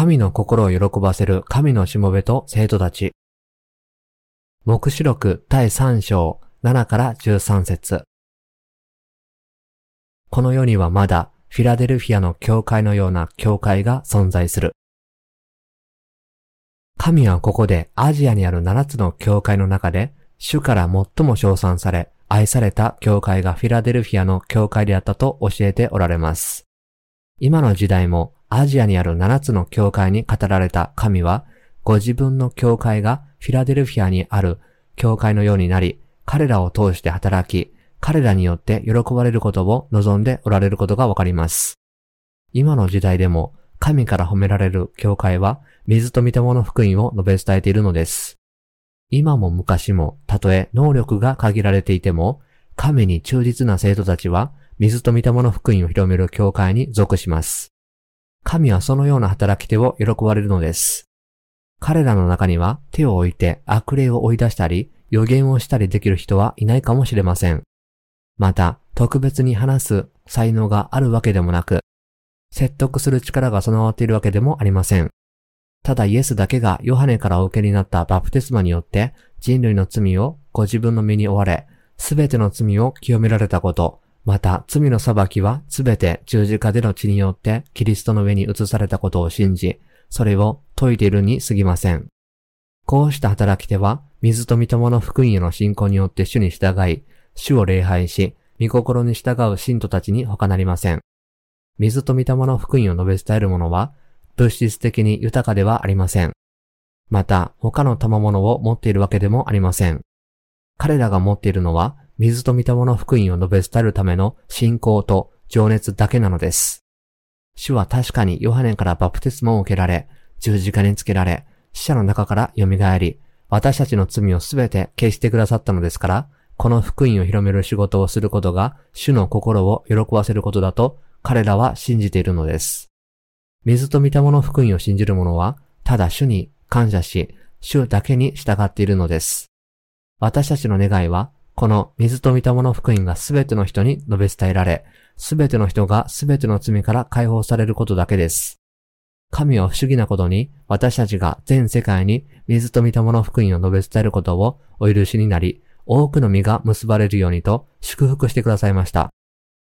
神の心を喜ばせる神のしもべと生徒たち。目視録第3章7から13節この世にはまだフィラデルフィアの教会のような教会が存在する。神はここでアジアにある7つの教会の中で主から最も称賛され愛された教会がフィラデルフィアの教会であったと教えておられます。今の時代もアジアにある7つの教会に語られた神は、ご自分の教会がフィラデルフィアにある教会のようになり、彼らを通して働き、彼らによって喜ばれることを望んでおられることがわかります。今の時代でも神から褒められる教会は水と御霊の福音を述べ伝えているのです。今も昔も、たとえ能力が限られていても、神に忠実な生徒たちは水と御霊の福音を広める教会に属します。神はそのような働き手を喜ばれるのです。彼らの中には手を置いて悪霊を追い出したり、予言をしたりできる人はいないかもしれません。また、特別に話す才能があるわけでもなく、説得する力が備わっているわけでもありません。ただイエスだけがヨハネからお受けになったバプテスマによって人類の罪をご自分の身に追われ、すべての罪を清められたこと、また、罪の裁きはすべて十字架での血によってキリストの上に移されたことを信じ、それを解いているに過ぎません。こうした働き手は、水と御霊の福音への信仰によって主に従い、主を礼拝し、御心に従う信徒たちに他なりません。水と御霊の福音を述べ伝える者は、物質的に豊かではありません。また、他の賜物を持っているわけでもありません。彼らが持っているのは、水と御霊の福音を述べ伝えるための信仰と情熱だけなのです。主は確かにヨハネからバプテスマを受けられ、十字架につけられ、死者の中から蘇り、私たちの罪をすべて消してくださったのですから、この福音を広める仕事をすることが主の心を喜ばせることだと彼らは信じているのです。水と御霊の福音を信じる者は、ただ主に感謝し、主だけに従っているのです。私たちの願いは、この水と御霊の福音がすべての人に述べ伝えられ、すべての人がすべての罪から解放されることだけです。神は不思議なことに、私たちが全世界に水と御霊の福音を述べ伝えることをお許しになり、多くの実が結ばれるようにと祝福してくださいました。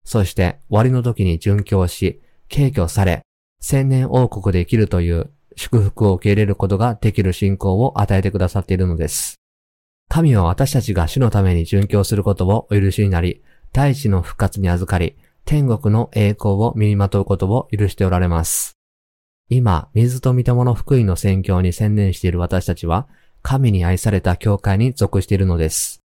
そして終わりの時に殉教し、敬挙され、千年王国で生きるという祝福を受け入れることができる信仰を与えてくださっているのです。神は私たちが主のために殉教することをお許しになり、大地の復活に預かり、天国の栄光を身にまとうことを許しておられます。今、水と御霊の福音の宣教に専念している私たちは、神に愛された教会に属しているのです。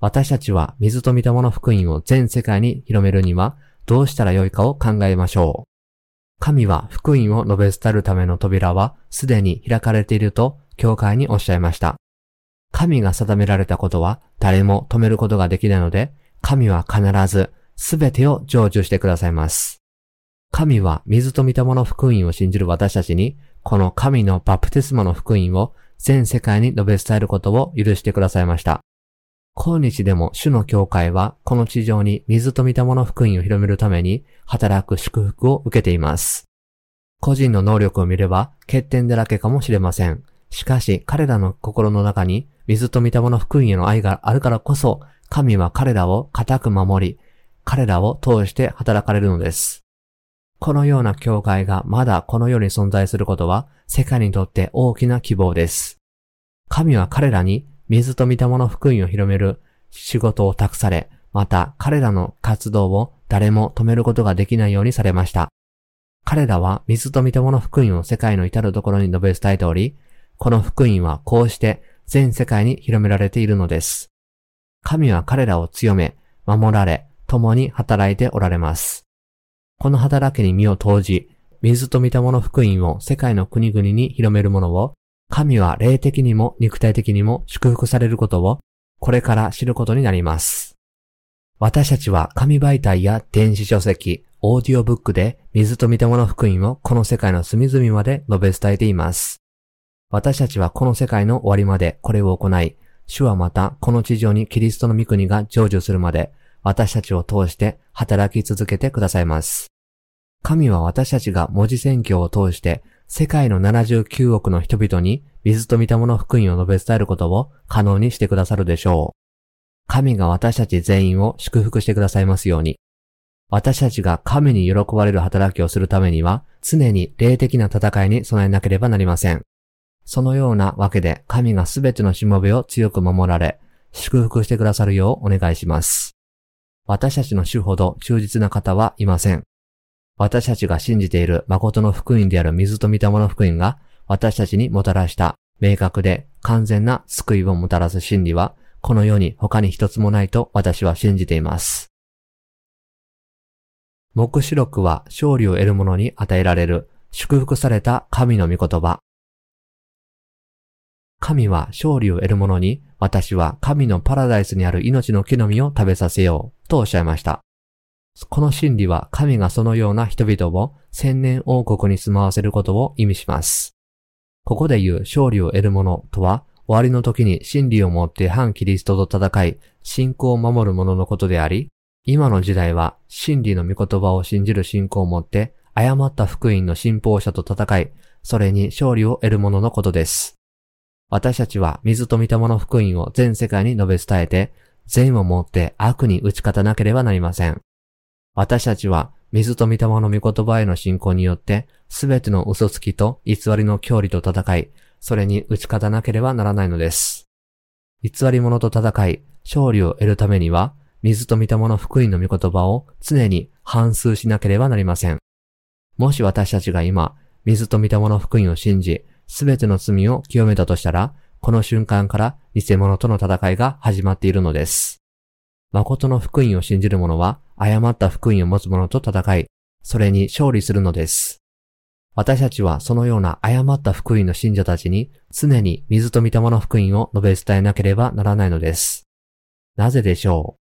私たちは水と御霊の福音を全世界に広めるには、どうしたらよいかを考えましょう。神は福音を述べ伝えるための扉はすでに開かれていると教会におっしゃいました。神が定められたことは誰も止めることができないので、神は必ず全てを成就してくださいます。神は水と御霊の福音を信じる私たちに、この神のバプテスマの福音を全世界に述べ伝えることを許してくださいました。今日でも主の教会はこの地上に水と御霊の福音を広めるために働く祝福を受けています。個人の能力を見れば欠点だらけかもしれません。しかし彼らの心の中に水と御霊の福音への愛があるからこそ、神は彼らを固く守り、彼らを通して働かれるのです。このような教会がまだこの世に存在することは、世界にとって大きな希望です。神は彼らに水と御霊の福音を広める仕事を託され、また彼らの活動を誰も止めることができないようにされました。彼らは水と御霊の福音を世界の至るところに述べ伝えており、この福音はこうして全世界に広められているのです。神は彼らを強め、守られ、共に働いておられます。この働きに身を投じ、水と御霊の福音を世界の国々に広める者を、神は霊的にも肉体的にも祝福されることを、これから知ることになります。私たちは紙媒体や電子書籍、オーディオブックで水と御霊の福音をこの世界の隅々まで述べ伝えています。私たちはこの世界の終わりまでこれを行い、主はまたこの地上にキリストの御国が成就するまで、私たちを通して働き続けてくださいます。神は私たちが文字宣教を通して世界の79億の人々に水と御霊の福音を述べ伝えることを可能にしてくださるでしょう。神が私たち全員を祝福してくださいますように。私たちが神に喜ばれる働きをするためには、常に霊的な戦いに備えなければなりません。そのようなわけで神がすべてのしもべを強く守られ、祝福してくださるようお願いします。私たちの主ほど忠実な方はいません。私たちが信じている誠の福音である水と御霊の福音が私たちにもたらした明確で完全な救いをもたらす真理はこの世に他に一つもないと私は信じています。目視録は勝利を得る者に与えられる祝福された神の御言葉。神は勝利を得る者に私は神のパラダイスにある命の木の実を食べさせようとおっしゃいました。この真理は神がそのような人々を千年王国に住まわせることを意味します。ここで言う勝利を得る者とは終わりの時に真理をもって反キリストと戦い、信仰を守る者のことであり、今の時代は真理の御言葉を信じる信仰をもって、誤った福音の信奉者と戦い、それに勝利を得る者のことです。私たちは水と御霊の福音を全世界に述べ伝えて、善をもって悪に打ち勝たなければなりません。私たちは水と御霊の御言葉への信仰によって、すべての嘘つきと偽りの教理と戦い、それに打ち勝たなければならないのです。偽り者と戦い、勝利を得るためには、水と御霊の福音の御言葉を常に反数しなければなりません。もし私たちが今、水と御霊の福音を信じ、すべての罪を清めたとしたら、この瞬間から偽物との戦いが始まっているのです。誠の福音を信じる者は、誤った福音を持つ者と戦い、それに勝利するのです。私たちはそのような誤った福音の信者たちに常に水と御霊の福音を述べ伝えなければならないのです。なぜでしょ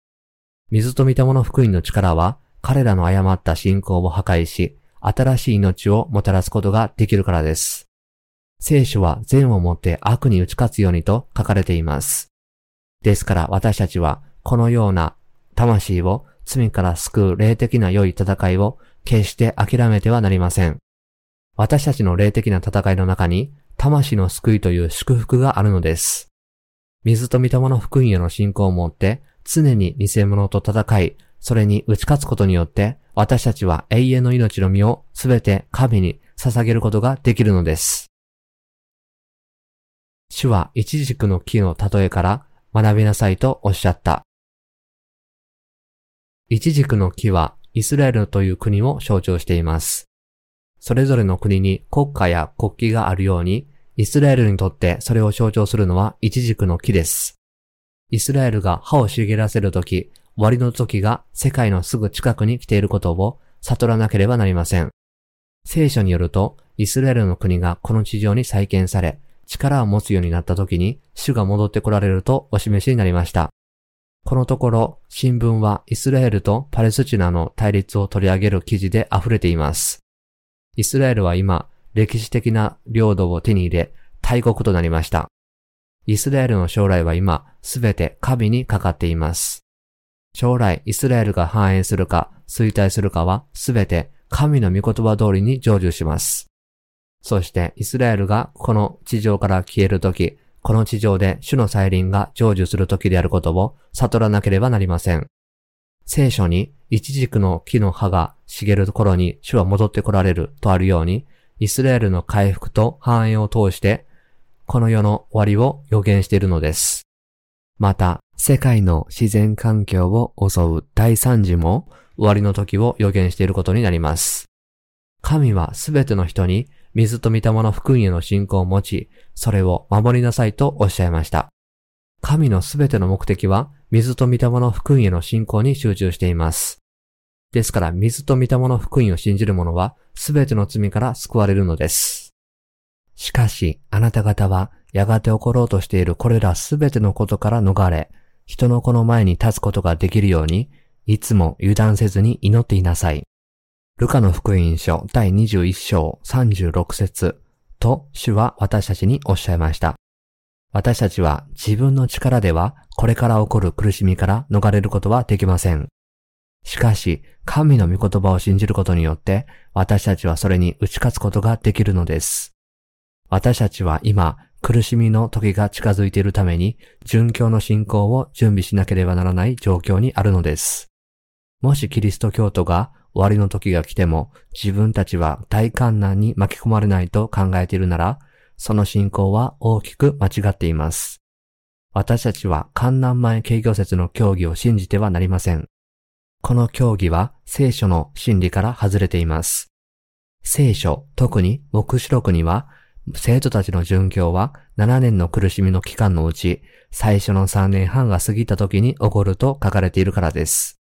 う？水と御霊の福音の力は彼らの誤った信仰を破壊し、新しい命をもたらすことができるからです。聖書は善をもって悪に打ち勝つようにと書かれています。ですから私たちはこのような魂を罪から救う霊的な良い戦いを決して諦めてはなりません。私たちの霊的な戦いの中に、魂の救いという祝福があるのです。水と御霊の福音への信仰を持って、常に偽物と戦い、それに打ち勝つことによって、私たちは永遠の命の身をすべて神に捧げることができるのです。主は一軸の木の例えから学びなさいとおっしゃった。一軸の木はイスラエルという国を象徴しています。それぞれの国に国家や国旗があるように、イスラエルにとってそれを象徴するのは一軸の木です。イスラエルが歯を茂らせるとき、終わりの時が世界のすぐ近くに来ていることを悟らなければなりません。聖書によると、イスラエルの国がこの地上に再建され、力を持つようになった時に、主が戻ってこられるとお示しになりました。このところ、新聞はイスラエルとパレスチナの対立を取り上げる記事で溢れています。イスラエルは今、歴史的な領土を手に入れ、大国となりました。イスラエルの将来は今、すべて神にかかっています。将来、イスラエルが繁栄するか、衰退するかは、すべて神の御言葉通りに成就します。そして、イスラエルがこの地上から消えるとき、この地上で主の再臨が成就するときであることを悟らなければなりません。聖書に、一軸の木の葉が茂る頃に主は戻って来られるとあるように、イスラエルの回復と繁栄を通して、この世の終わりを予言しているのです。また、世界の自然環境を襲う大惨事も終わりの時を予言していることになります。神はすべての人に水と御霊の福音への信仰を持ち、それを守りなさいとおっしゃいました。神のすべての目的は水と御霊の福音への信仰に集中しています。ですから水と御霊の福音を信じる者はすべての罪から救われるのです。しかし、あなた方はやがて起ころうとしているこれらすべてのことから逃れ、人の子の前に立つことができるように、いつも油断せずに祈っていなさい。ルカの福音書第21章36節と主は私たちにおっしゃいました。私たちは自分の力ではこれから起こる苦しみから逃れることはできません。しかし、神の御言葉を信じることによって、私たちはそれに打ち勝つことができるのです。私たちは今、苦しみの時が近づいているために、殉教の信仰を準備しなければならない状況にあるのです。もしキリスト教徒が終わりの時が来ても、自分たちは大観難に巻き込まれないと考えているなら、その信仰は大きく間違っています。私たちは観難前軽挙説の教義を信じてはなりません。この教義は聖書の真理から外れています。聖書、特に目視録には生徒たちの殉教は7年の苦しみの期間のうち、最初の3年半が過ぎた時に起こると書かれているからです。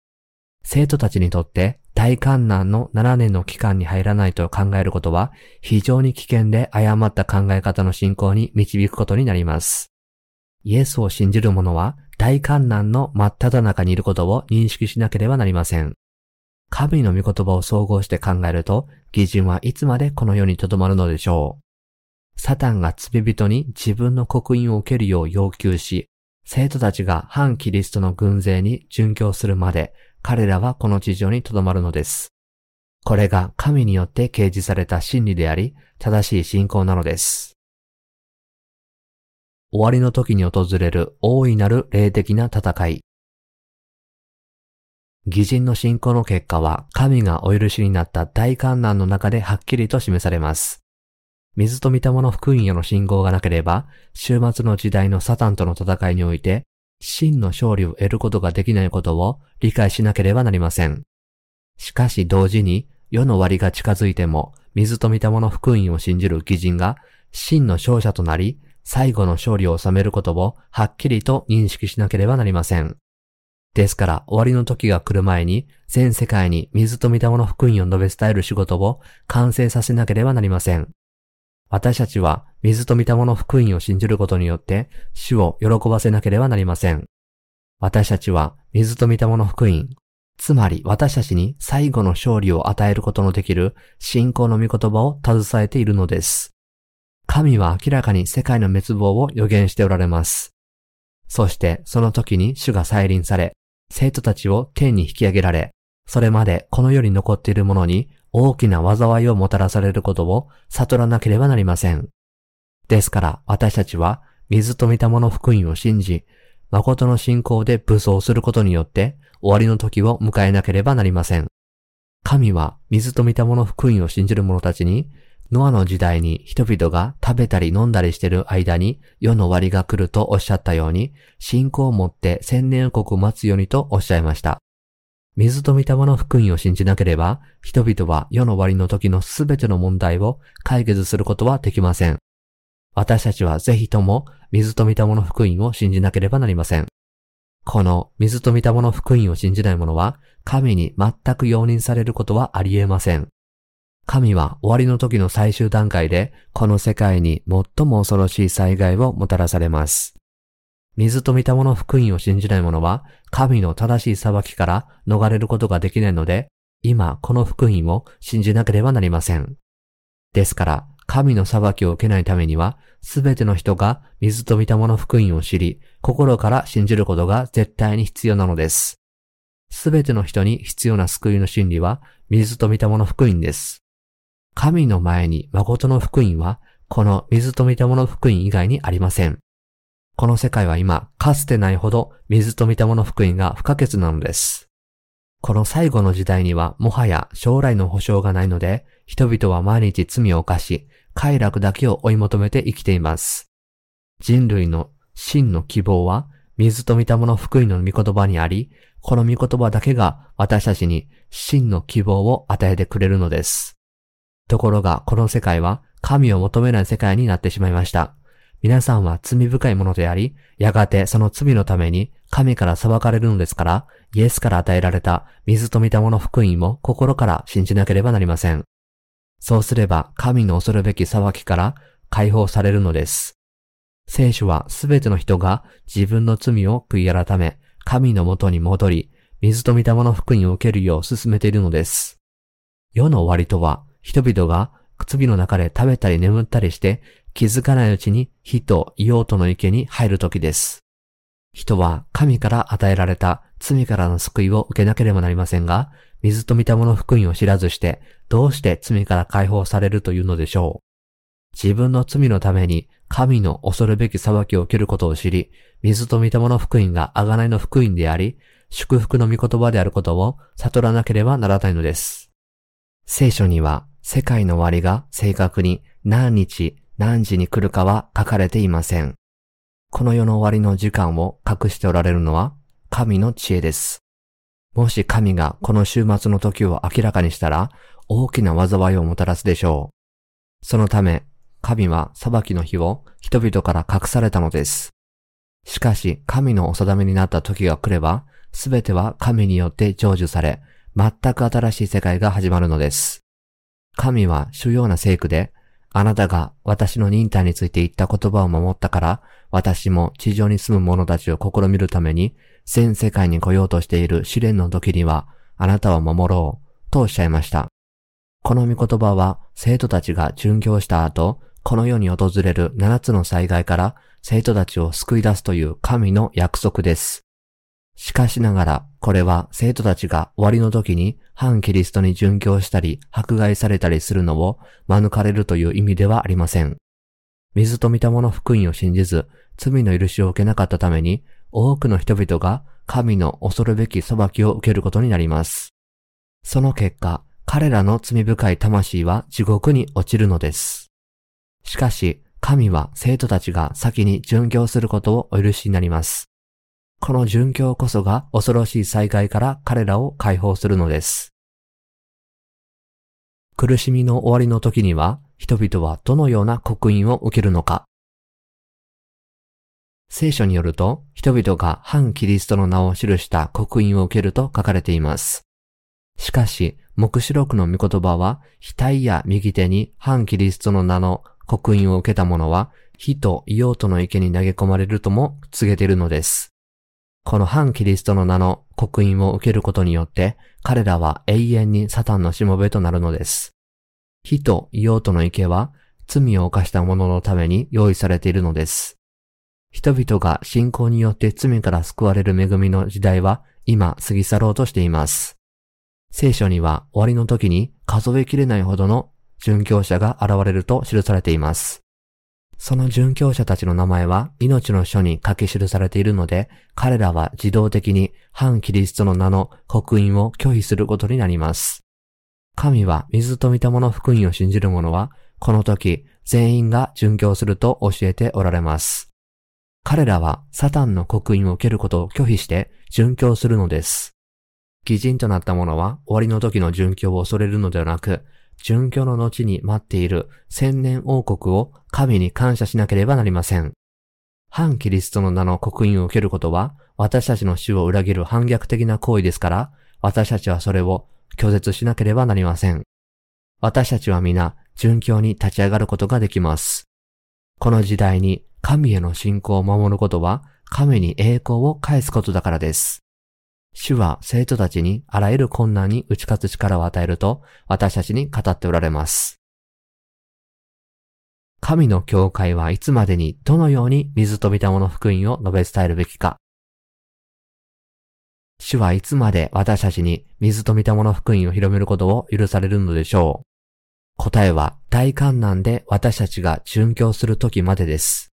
生徒たちにとって大観難の7年の期間に入らないと考えることは非常に危険で誤った考え方の信仰に導くことになります。イエスを信じる者は大観難の真っ只中にいることを認識しなければなりません。神の御言葉を総合して考えると、義人はいつまでこの世に留まるのでしょう。サタンが罪人に自分の刻印を受けるよう要求し、生徒たちが反キリストの軍勢に殉教するまで、彼らはこの地上に留まるのです。これが神によって掲示された真理であり、正しい信仰なのです。終わりの時に訪れる大いなる霊的な戦い。義人の信仰の結果は神がお許しになった大観難の中ではっきりと示されます。水と見たもの福音への信号がなければ、終末の時代のサタンとの戦いにおいて、真の勝利を得ることができないことを理解しなければなりません。しかし同時に、世の終わりが近づいても、水と見たもの福音を信じる義人が、真の勝者となり、最後の勝利を収めることをはっきりと認識しなければなりません。ですから終わりの時が来る前に全世界に水と見たもの福音を述べ伝える仕事を完成させなければなりません。私たちは水と見たもの福音を信じることによって主を喜ばせなければなりません。私たちは水と見たもの福音、つまり私たちに最後の勝利を与えることのできる信仰の御言葉を携えているのです。神は明らかに世界の滅亡を予言しておられます。そしてその時に主が再臨され、生徒たちを天に引き上げられ、それまでこの世に残っているものに大きな災いをもたらされることを悟らなければなりません。ですから私たちは水と見たもの福音を信じ、誠の信仰で武装することによって終わりの時を迎えなければなりません。神は水と見たもの福音を信じる者たちに、ノアの時代に人々が食べたり飲んだりしている間に世の終わりが来るとおっしゃったように、信仰を持って千年国を待つようにとおっしゃいました。水と御霊の福音を信じなければ、人々は世の終わりの時のすべての問題を解決することはできません。私たちはぜひとも水と御霊の福音を信じなければなりません。この水と御霊の福音を信じない者は、神に全く容認されることはあり得ません。神は終わりの時の最終段階で、この世界に最も恐ろしい災害をもたらされます。水と見たもの福音を信じない者は、神の正しい裁きから逃れることができないので、今この福音を信じなければなりません。ですから、神の裁きを受けないためには、すべての人が水と見たもの福音を知り、心から信じることが絶対に必要なのです。すべての人に必要な救いの真理は、水と見たもの福音です。神の前に誠の福音は、この水と見たもの福音以外にありません。この世界は今、かつてないほど水と見たもの福音が不可欠なのです。この最後の時代にはもはや将来の保証がないので、人々は毎日罪を犯し、快楽だけを追い求めて生きています。人類の真の希望は、水と見たもの福音の御言葉にあり、この御言葉だけが私たちに真の希望を与えてくれるのです。ところが、この世界は神を求めない世界になってしまいました。皆さんは罪深いものであり、やがてその罪のために神から裁かれるのですから、イエスから与えられた水と見たもの福音も心から信じなければなりません。そうすれば神の恐るべき裁きから解放されるのです。聖書はすべての人が自分の罪を悔い改め、神のもとに戻り、水と見たもの福音を受けるよう進めているのです。世の終わりとは、人々が罪の中で食べたり眠ったりして気づかないうちに火と硫黄との池に入る時です。人は神から与えられた罪からの救いを受けなければなりませんが、水と御霊の福音を知らずして、どうして罪から解放されるというのでしょう。自分の罪のために神の恐るべき裁きを受けることを知り、水と御霊の福音が贖いの福音であり、祝福の御言葉であることを悟らなければならないのです。聖書には世界の終わりが正確に何日何時に来るかは書かれていません。この世の終わりの時間を隠しておられるのは神の知恵です。もし神がこの週末の時を明らかにしたら大きな災いをもたらすでしょう。そのため、神は裁きの日を人々から隠されたのです。しかし、神のお定めになった時が来れば、すべては神によって成就され、全く新しい世界が始まるのです。神は主要な聖句で、あなたが私の忍耐について言った言葉を守ったから、私も地上に住む者たちを試みるために、全世界に来ようとしている試練の時には、あなたを守ろう、とおっしゃいました。この御言葉は、生徒たちが殉教した後、この世に訪れる七つの災害から生徒たちを救い出すという神の約束です。しかしながら、これは生徒たちが終わりの時に反キリストに殉教したり、迫害されたりするのを免れるという意味ではありません。水と御霊の福音を信じず、罪の許しを受けなかったために、多くの人々が神の恐るべき裁きを受けることになります。その結果、彼らの罪深い魂は地獄に落ちるのです。しかし、神は生徒たちが先に殉教することをお許しになります。この殉教こそが恐ろしい災害から彼らを解放するのです。苦しみの終わりの時には、人々はどのような刻印を受けるのか。聖書によると、人々が反キリストの名を記した刻印を受けると書かれています。しかし、目視録の御言葉は、額や右手に反キリストの名の刻印を受けた者は、火と硫黄との池に投げ込まれるとも告げているのです。この反キリストの名の刻印を受けることによって、彼らは永遠にサタンのしもべとなるのです。火と硫黄との池は、罪を犯した者のために用意されているのです。人々が信仰によって罪から救われる恵みの時代は今過ぎ去ろうとしています。聖書には終わりの時に数えきれないほどの殉教者が現れると記されています。その殉教者たちの名前は命の書に書き記されているので、彼らは自動的に反キリストの名の刻印を拒否することになります。神は水と見たもの福音を信じる者は、この時全員が殉教すると教えておられます。彼らはサタンの刻印を受けることを拒否して殉教するのです。偽人となった者は終わりの時の殉教を恐れるのではなく、殉教の後に待っている千年王国を神に感謝しなければなりません。反キリストの名の刻印を受けることは、私たちの死を裏切る反逆的な行為ですから、私たちはそれを拒絶しなければなりません。私たちは皆、殉教に立ち上がることができます。この時代に神への信仰を守ることは、神に栄光を返すことだからです。主は生徒たちにあらゆる困難に打ち勝つ力を与えると私たちに語っておられます。神の教会はいつまでにどのように水と見たもの福音を述べ伝えるべきか。主はいつまで私たちに水と見たもの福音を広めることを許されるのでしょう。答えは大観難で私たちが殉教する時までです。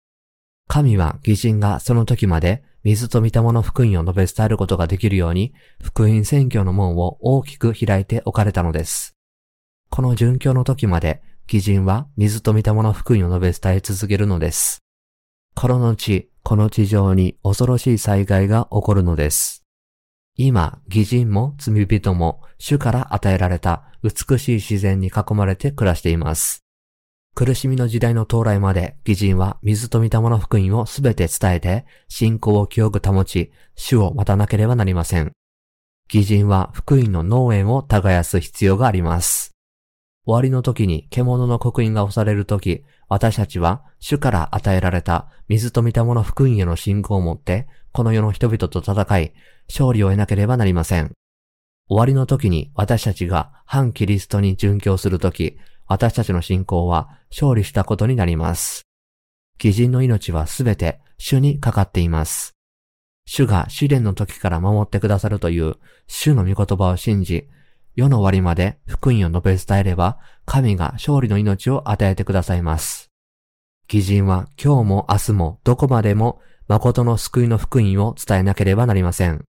神は義人がその時まで水と御霊の福音を述べ伝えることができるように、福音宣教の門を大きく開いておかれたのです。この殉教の時まで、義人は水と御霊の福音を述べ伝え続けるのです。この後、この地上に恐ろしい災害が起こるのです。今、義人も罪人も主から与えられた美しい自然に囲まれて暮らしています。苦しみの時代の到来まで、義人は水と御霊の福音をすべて伝えて、信仰を清く保ち、主を待たなければなりません。義人は福音の農園を耕す必要があります。終わりの時に獣の刻印が押される時、私たちは主から与えられた水と御霊の福音への信仰を持って、この世の人々と戦い、勝利を得なければなりません。終わりの時に私たちが反キリストに殉教する時、私たちの信仰は勝利したことになります。義人の命はすべて主にかかっています。主が試練の時から守ってくださるという主の御言葉を信じ、世の終わりまで福音を述べ伝えれば、神が勝利の命を与えてくださいます。義人は今日も明日もどこまでも誠の救いの福音を伝えなければなりません。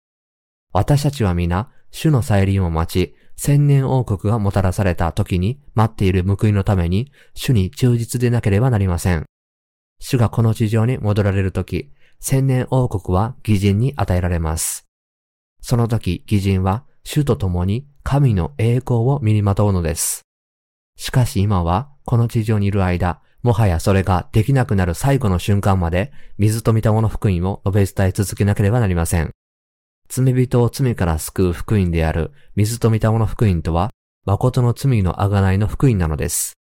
私たちは皆、主の再臨を待ち、千年王国がもたらされた時に待っている報いのために、主に忠実でなければなりません。主がこの地上に戻られる時、千年王国は義人に与えられます。その時、義人は主と共に神の栄光を身にまとうのです。しかし今は、この地上にいる間、もはやそれができなくなる最後の瞬間まで、水と御霊の福音を述べ伝え続けなければなりません。罪人を罪から救う福音である水と御霊の福音とは、誠の罪の贖いの福音なのです。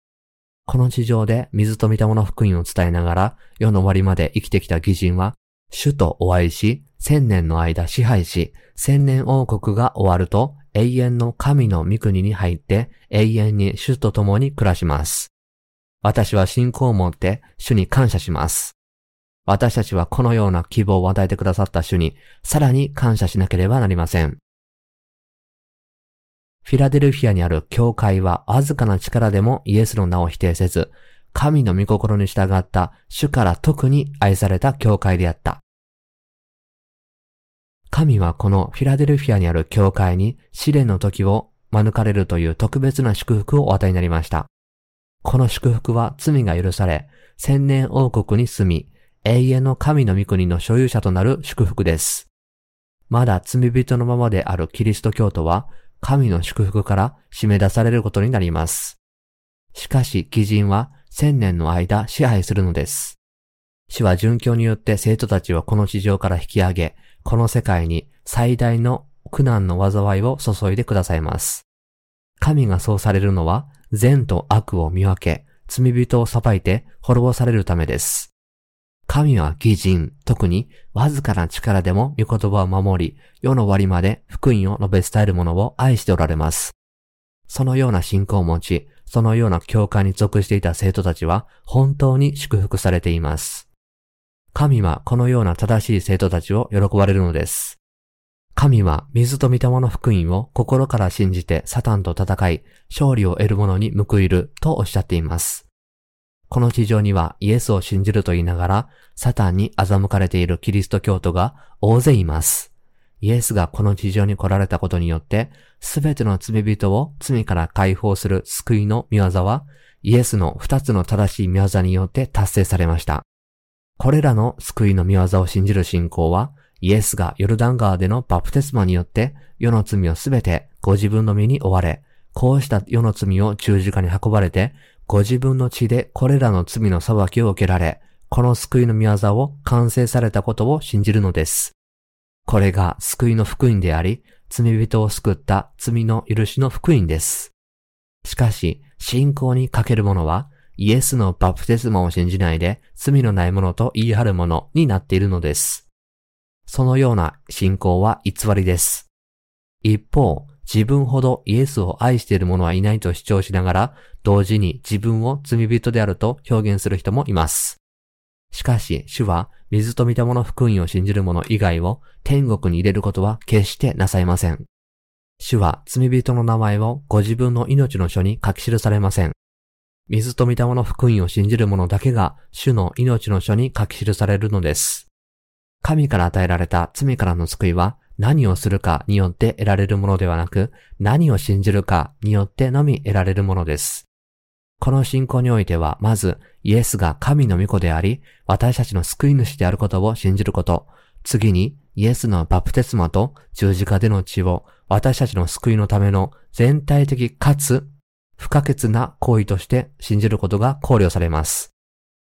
この地上で水と御霊の福音を伝えながら、世の終わりまで生きてきた義人は、主とお会いし、千年の間支配し、千年王国が終わると、永遠の神の御国に入って、永遠に主と共に暮らします。私は信仰を持って主に感謝します。私たちはこのような希望を与えてくださった主にさらに感謝しなければなりません。フィラデルフィアにある教会はわずかな力でもイエスの名を否定せず、神の御心に従った主から特に愛された教会であった。神はこのフィラデルフィアにある教会に試練の時を免れるという特別な祝福をお与えになりました。この祝福は罪が許され、千年王国に住み、永遠の神の御国の所有者となる祝福です。まだ罪人のままであるキリスト教徒は、神の祝福から締め出されることになります。しかし、義人は千年の間支配するのです。主は殉教によって生徒たちをこの地上から引き上げ、この世界に最大の苦難の災いを注いでくださいます。神がそうされるのは、善と悪を見分け、罪人を裁いて滅ぼされるためです。神は義人、特にわずかな力でも御言葉を守り、世の終わりまで福音を述べ伝える者を愛しておられます。そのような信仰を持ち、そのような教会に属していた生徒たちは本当に祝福されています。神はこのような正しい生徒たちを喜ばれるのです。神は水と御霊の福音を心から信じてサタンと戦い、勝利を得る者に報いるとおっしゃっています。この地上にはイエスを信じると言いながら、サタンに欺かれているキリスト教徒が大勢います。イエスがこの地上に来られたことによって、すべての罪人を罪から解放する救いの見業は、イエスの二つの正しい見業によって達成されました。これらの救いの見業を信じる信仰は、イエスがヨルダン川でのバプテスマによって世の罪をすべてご自分の身に追われ、こうした世の罪を十字架に運ばれて、ご自分の血でこれらの罪の裁きを受けられ、この救いの御業を完成されたことを信じるのです。これが救いの福音であり、罪人を救った罪の許しの福音です。しかし、信仰にかける者は、イエスのバプテスマを信じないで、罪のない者と言い張る者になっているのです。そのような信仰は偽りです。一方、自分ほどイエスを愛している者はいないと主張しながら、同時に自分を罪人であると表現する人もいます。しかし、主は水と見た者福音を信じる者以外を天国に入れることは決してなさいません。主は罪人の名前をご自分の命の書に書き記されません。水と見た者福音を信じる者だけが主の命の書に書き記されるのです。神から与えられた罪からの救いは何をするかによって得られるものではなく、何を信じるかによってのみ得られるものです。この信仰においては、まず、イエスが神の御子であり、私たちの救い主であることを信じること。次に、イエスのバプテスマと十字架での血を私たちの救いのための全体的かつ不可欠な行為として信じることが考慮されます。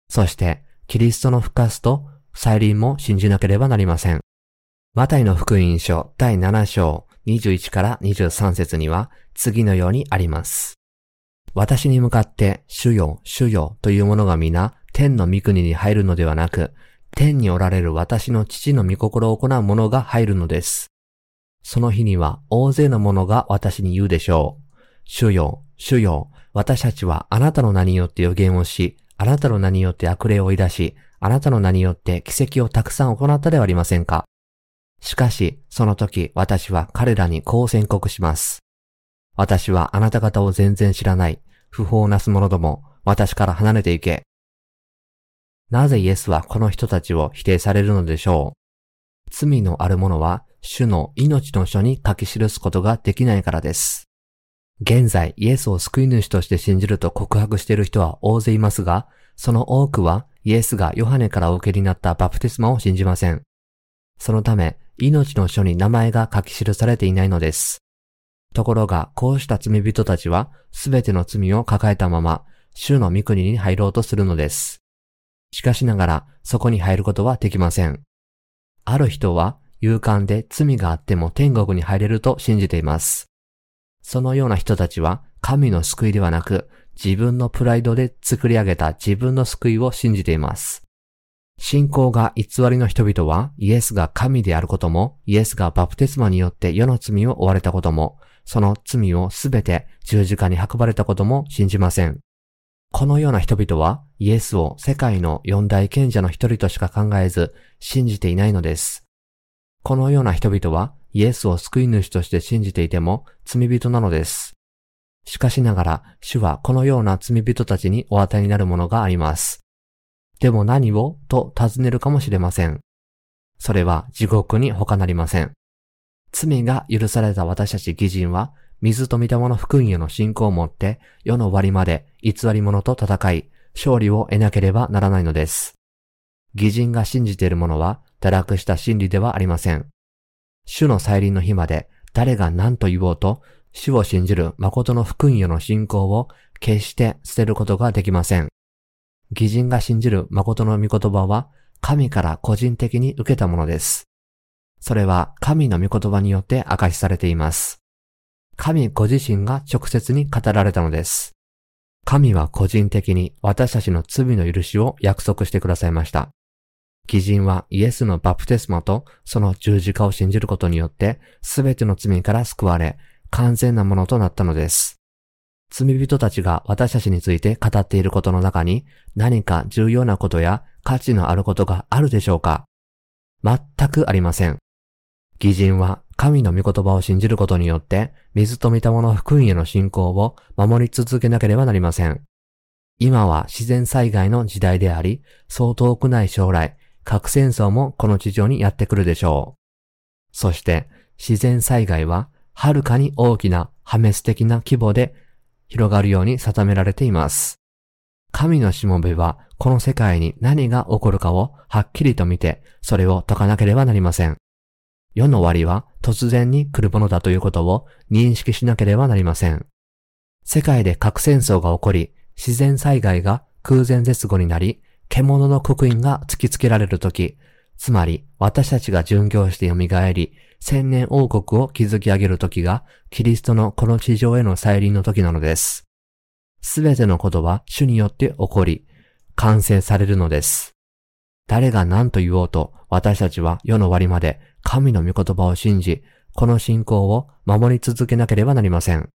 そして、キリストの復活と再臨も信じなければなりません。マタイの福音書第7章21から23節には次のようにあります。私に向かって主よ、主よという者が皆天の御国に入るのではなく、天におられる私の父の御心を行う者が入るのです。その日には大勢の者が私に言うでしょう。主よ、主よ、私たちはあなたの名によって予言をし、あなたの名によって悪霊を追い出し、あなたの名によって奇跡をたくさん行ったではありませんかしかし、その時私は彼らにこう宣告します。私はあなた方を全然知らない、不法なす者ども、私から離れていけ。なぜイエスはこの人たちを否定されるのでしょう？罪のある者は、主の命の書に書き記すことができないからです。現在、イエスを救い主として信じると告白している人は大勢いますが、その多くはイエスがヨハネからお受けになったバプテスマを信じません。そのため、命の書に名前が書き記されていないのです。ところが、こうした罪人たちは、すべての罪を抱えたまま、主の御国に入ろうとするのです。しかしながら、そこに入ることはできません。ある人は、勇敢で罪があっても天国に入れると信じています。そのような人たちは神の救いではなく自分のプライドで作り上げた自分の救いを信じています。信仰が偽りの人々はイエスが神であることも、イエスがバプテスマによって世の罪を追われたことも、その罪をすべて十字架に運ばれたことも信じません。このような人々はイエスを世界の四大賢者の一人としか考えず信じていないのです。このような人々はイエスを救い主として信じていても罪人なのです。しかしながら、主はこのような罪人たちにお与えになるものがあります。でも何を？と尋ねるかもしれません。それは地獄に他なりません。罪が許された私たち義人は、水と御霊の福音への信仰を持って世の終わりまで偽り者と戦い、勝利を得なければならないのです。義人が信じているものは堕落した真理ではありません。主の再臨の日まで誰が何と言おうと、主を信じる誠の福音への信仰を決して捨てることができません。義人が信じる誠の御言葉は神から個人的に受けたものです。それは神の御言葉によって明かしされています。神ご自身が直接に語られたのです。神は個人的に私たちの罪の許しを約束してくださいました。義人はイエスのバプテスマとその十字架を信じることによって全ての罪から救われ完全なものとなったのです。罪人たちが私たちについて語っていることの中に何か重要なことや価値のあることがあるでしょうか？全くありません。義人は神の御言葉を信じることによって水と御霊の福音への信仰を守り続けなければなりません。今は自然災害の時代であり、そう遠くない将来、核戦争もこの地上にやってくるでしょう。そして自然災害ははるかに大きな破滅的な規模で広がるように定められています。神のしもべはこの世界に何が起こるかをはっきりと見てそれを解かなければなりません。世の終わりは突然に来るものだということを認識しなければなりません。世界で核戦争が起こり、自然災害が空前絶後になり、獣の刻印が突きつけられるとき、つまり私たちが殉教して蘇り、千年王国を築き上げるときが、キリストのこの地上への再臨の時なのです。すべてのことは主によって起こり、完成されるのです。誰が何と言おうと、私たちは世の終わりまで神の御言葉を信じ、この信仰を守り続けなければなりません。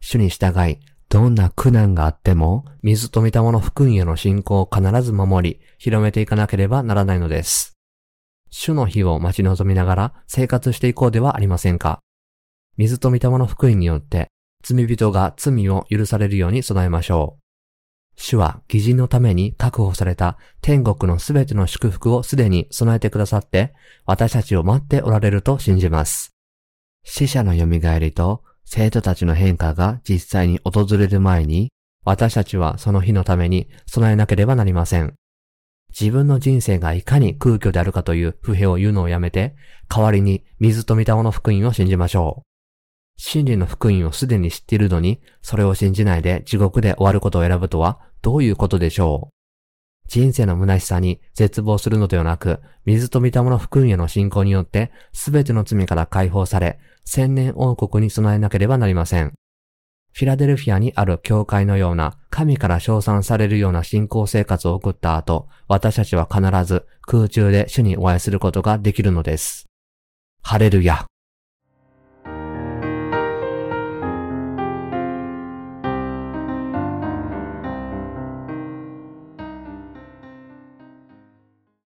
主に従い、どんな苦難があっても、水と御霊の福音への信仰を必ず守り、広めていかなければならないのです。主の日を待ち望みながら生活していこうではありませんか。水と御霊の福音によって、罪人が罪を許されるように備えましょう。主は義人のために確保された天国のすべての祝福をすでに備えてくださって、私たちを待っておられると信じます。死者の蘇りと生徒たちの変化が実際に訪れる前に、私たちはその日のために備えなければなりません。自分の人生がいかに空虚であるかという不平を言うのをやめて、代わりに水と御霊の福音を信じましょう。真理の福音をすでに知っているのに、それを信じないで地獄で終わることを選ぶとはどういうことでしょう人生の虚しさに絶望するのではなく、水と御霊の福音への信仰によって、すべての罪から解放され、千年王国に備えなければなりません。フィラデルフィアにある教会のような、神から称賛されるような信仰生活を送った後、私たちは必ず空中で主にお会いすることができるのです。ハレルヤ。